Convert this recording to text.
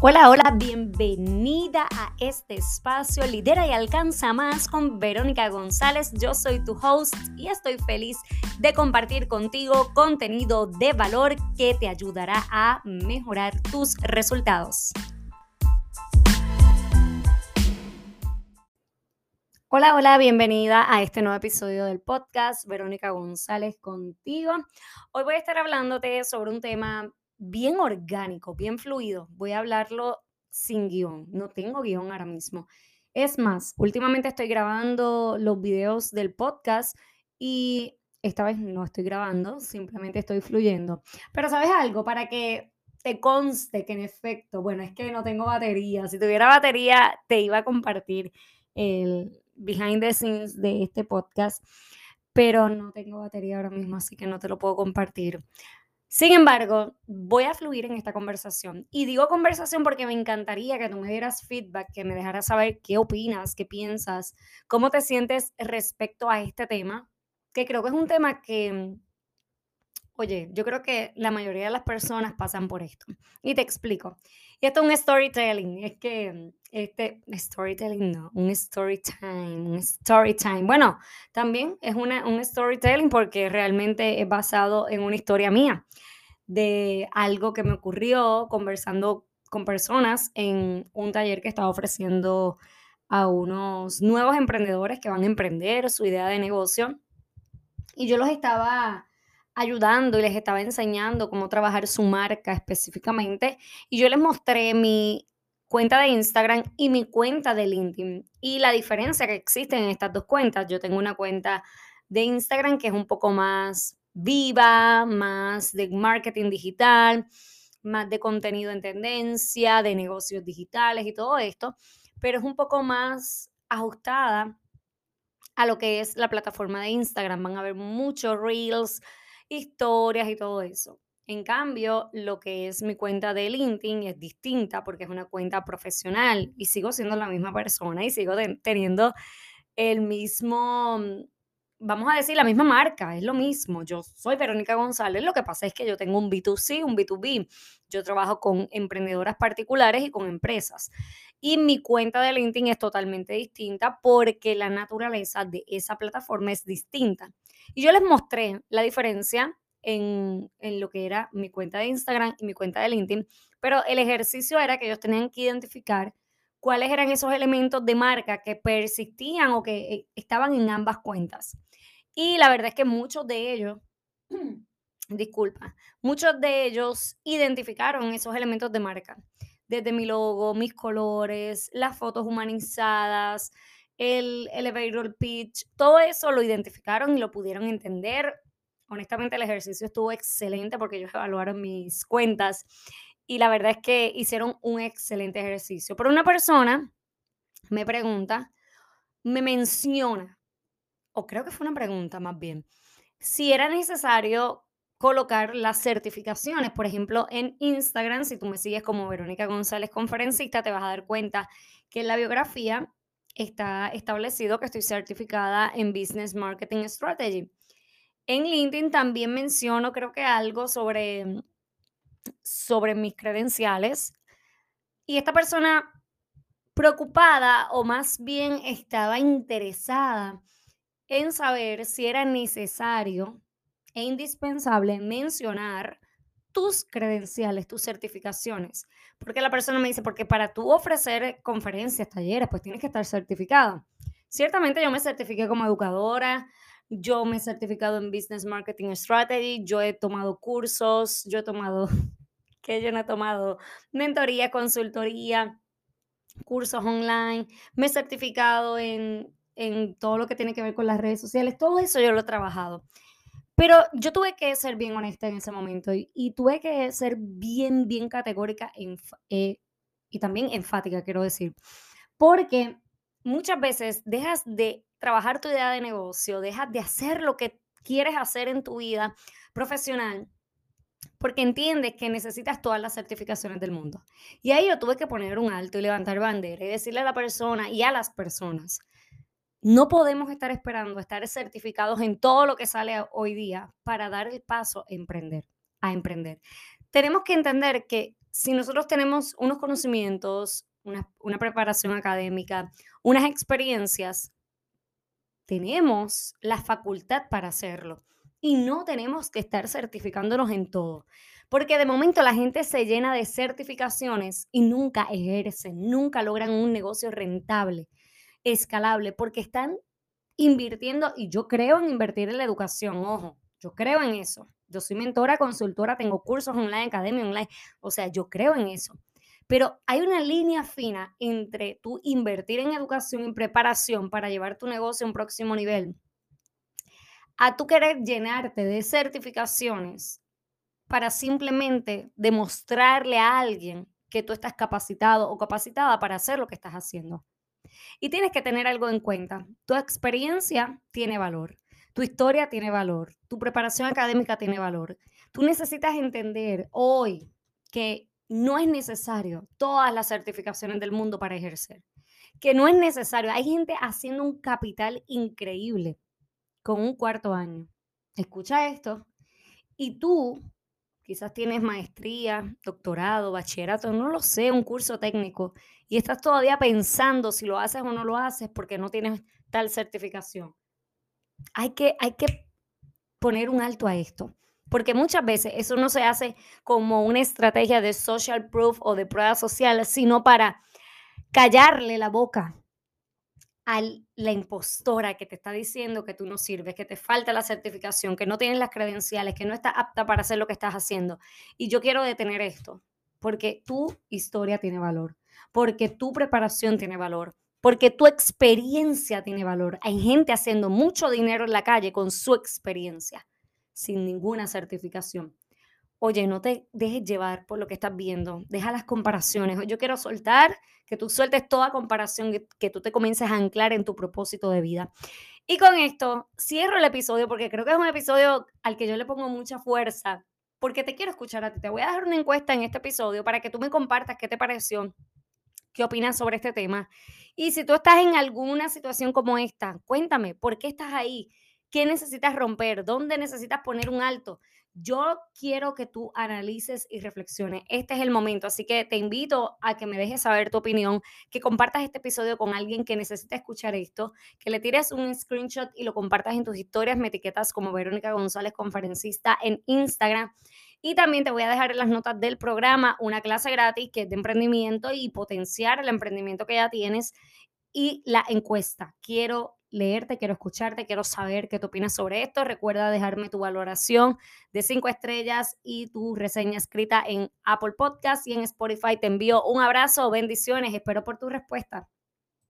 Hola, hola, bienvenida a este espacio Lidera y Alcanza Más con Verónica González. Yo soy tu host y estoy feliz de compartir contigo contenido de valor que te ayudará a mejorar tus resultados. Hola, hola, bienvenida a este nuevo episodio del podcast Verónica González contigo. Hoy voy a estar hablándote sobre un tema bien orgánico, bien fluido. Voy a hablarlo sin guion. No tengo guion ahora mismo. Es más, últimamente estoy grabando los videos del podcast y esta vez no estoy grabando, simplemente estoy fluyendo. Pero sabes algo, para que te conste que en efecto, bueno, es que no tengo batería. Si tuviera batería, te iba a compartir el behind the scenes de este podcast, pero no tengo batería ahora mismo, así que no te lo puedo compartir. Sin embargo, voy a fluir en esta conversación. Y digo conversación porque me encantaría que tú me dieras feedback, que me dejaras saber qué opinas, qué piensas, cómo te sientes respecto a este tema, que creo que es un tema que, oye, yo creo que la mayoría de las personas pasan por esto. Y te explico. Y esto es un storytelling, es que este storytelling no, un story time, un story time. Bueno, también es una, un storytelling porque realmente es basado en una historia mía de algo que me ocurrió conversando con personas en un taller que estaba ofreciendo a unos nuevos emprendedores que van a emprender su idea de negocio. Y yo los estaba ayudando y les estaba enseñando cómo trabajar su marca específicamente. Y yo les mostré mi cuenta de Instagram y mi cuenta de LinkedIn. Y la diferencia que existe en estas dos cuentas, yo tengo una cuenta de Instagram que es un poco más viva, más de marketing digital, más de contenido en tendencia, de negocios digitales y todo esto, pero es un poco más ajustada a lo que es la plataforma de Instagram. Van a ver muchos reels, historias y todo eso. En cambio, lo que es mi cuenta de LinkedIn es distinta porque es una cuenta profesional y sigo siendo la misma persona y sigo teniendo el mismo, mm, vamos a decir, la misma marca, es lo mismo. Yo soy Verónica González, lo que pasa es que yo tengo un B2C, un B2B. Yo trabajo con emprendedoras particulares y con empresas. Y mi cuenta de LinkedIn es totalmente distinta porque la naturaleza de esa plataforma es distinta. Y yo les mostré la diferencia en, lo que era mi cuenta de Instagram y mi cuenta de LinkedIn, pero el ejercicio era que ellos tenían que identificar cuáles eran esos elementos de marca que persistían o que eh, estaban en ambas cuentas. Y la verdad es que muchos de ellos, disculpa, muchos de ellos identificaron esos elementos de marca, desde mi logo, mis colores, las fotos humanizadas, el elevator pitch, todo eso lo identificaron y lo pudieron entender. Honestamente, el ejercicio estuvo excelente porque ellos evaluaron mis cuentas y la verdad es que hicieron un excelente ejercicio. Pero una persona me pregunta, me menciona, o creo que fue una pregunta más bien, si era necesario colocar las certificaciones. Por ejemplo, en Instagram, si tú me sigues como Verónica González Conferencista, te vas a dar cuenta que en la biografía está establecido que estoy certificada en Business Marketing Strategy. En LinkedIn también menciono, creo que algo sobre, sobre mis credenciales. Y esta persona preocupada o más bien estaba interesada en saber si era necesario e indispensable mencionar tus credenciales, tus certificaciones. Porque la persona me dice, porque para tú ofrecer conferencias, talleres, pues tienes que estar certificada. Ciertamente yo me certifiqué como educadora, yo me he certificado en Business Marketing Strategy, yo he tomado cursos, yo he tomado, que yo no he tomado mentoría, consultoría, cursos online, me he certificado en, en todo lo que tiene que ver con las redes sociales, todo eso yo lo he trabajado. Pero yo tuve que ser bien honesta en ese momento y, tuve que ser bien, bien categórica eh, y también enfática, quiero decir. Porque muchas veces dejas de trabajar tu idea de negocio, dejas de hacer lo que quieres hacer en tu vida profesional porque entiendes que necesitas todas las certificaciones del mundo. Y ahí yo tuve que poner un alto y levantar bandera y decirle a la persona y a las personas, no podemos estar esperando estar certificados en todo lo que sale hoy día para dar el paso a emprender, a emprender. Tenemos que entender que si nosotros tenemos unos conocimientos, una, preparación académica, unas experiencias, tenemos la facultad para hacerlo y no tenemos que estar certificándonos en todo. Porque de momento la gente se llena de certificaciones y nunca ejercen, nunca logran un negocio rentable, escalable, porque están invirtiendo, y yo creo en invertir en la educación, ojo, yo creo en eso. Yo soy mentora, consultora, tengo cursos online, academia online, o sea, yo creo en eso. Pero hay una línea fina entre tú invertir en educación, en preparación para llevar tu negocio a un próximo nivel, a tú querer llenarte de certificaciones para simplemente demostrarle a alguien que tú estás capacitado o capacitada para hacer lo que estás haciendo. Y tienes que tener algo en cuenta. Tu experiencia tiene valor, tu historia tiene valor, tu preparación académica tiene valor. Tú necesitas entender hoy que no es necesario todas las certificaciones del mundo para ejercer, que no es necesario. Hay gente haciendo un capital increíble con un cuarto año. Escucha esto. Y tú quizás tienes maestría, doctorado, bachillerato, no lo sé, un curso técnico, y estás todavía pensando si lo haces o no lo haces porque no tienes tal certificación. Hay que, hay que poner un alto a esto, porque muchas veces eso no se hace como una estrategia de social proof o de prueba social, sino para callarle la boca a la impostora que te está diciendo que tú no sirves, que te falta la certificación, que no tienes las credenciales, que no estás apta para hacer lo que estás haciendo. Y yo quiero detener esto, porque tu historia tiene valor, porque tu preparación tiene valor, porque tu experiencia tiene valor. Hay gente haciendo mucho dinero en la calle con su experiencia, sin ninguna certificación. Oye, no te dejes llevar por lo que estás viendo, deja las comparaciones. Yo quiero soltar, que tú sueltes toda comparación, que, tú te comiences a anclar en tu propósito de vida. Y con esto cierro el episodio porque creo que es un episodio al que yo le pongo mucha fuerza, porque te quiero escuchar a ti. Te voy a dejar una encuesta en este episodio para que tú me compartas qué te pareció, qué opinas sobre este tema. Y si tú estás en alguna situación como esta, cuéntame, ¿por qué estás ahí? ¿Qué necesitas romper? ¿Dónde necesitas poner un alto? Yo quiero que tú analices y reflexiones. Este es el momento, así que te invito a que me dejes saber tu opinión, que compartas este episodio con alguien que necesita escuchar esto, que le tires un screenshot y lo compartas en tus historias, me etiquetas como Verónica González, conferencista en Instagram. Y también te voy a dejar en las notas del programa una clase gratis que es de emprendimiento y potenciar el emprendimiento que ya tienes y la encuesta. Quiero leerte, quiero escucharte, quiero saber qué tú opinas sobre esto. Recuerda dejarme tu valoración de cinco estrellas y tu reseña escrita en Apple Podcast y en Spotify. Te envío un abrazo, bendiciones, espero por tu respuesta.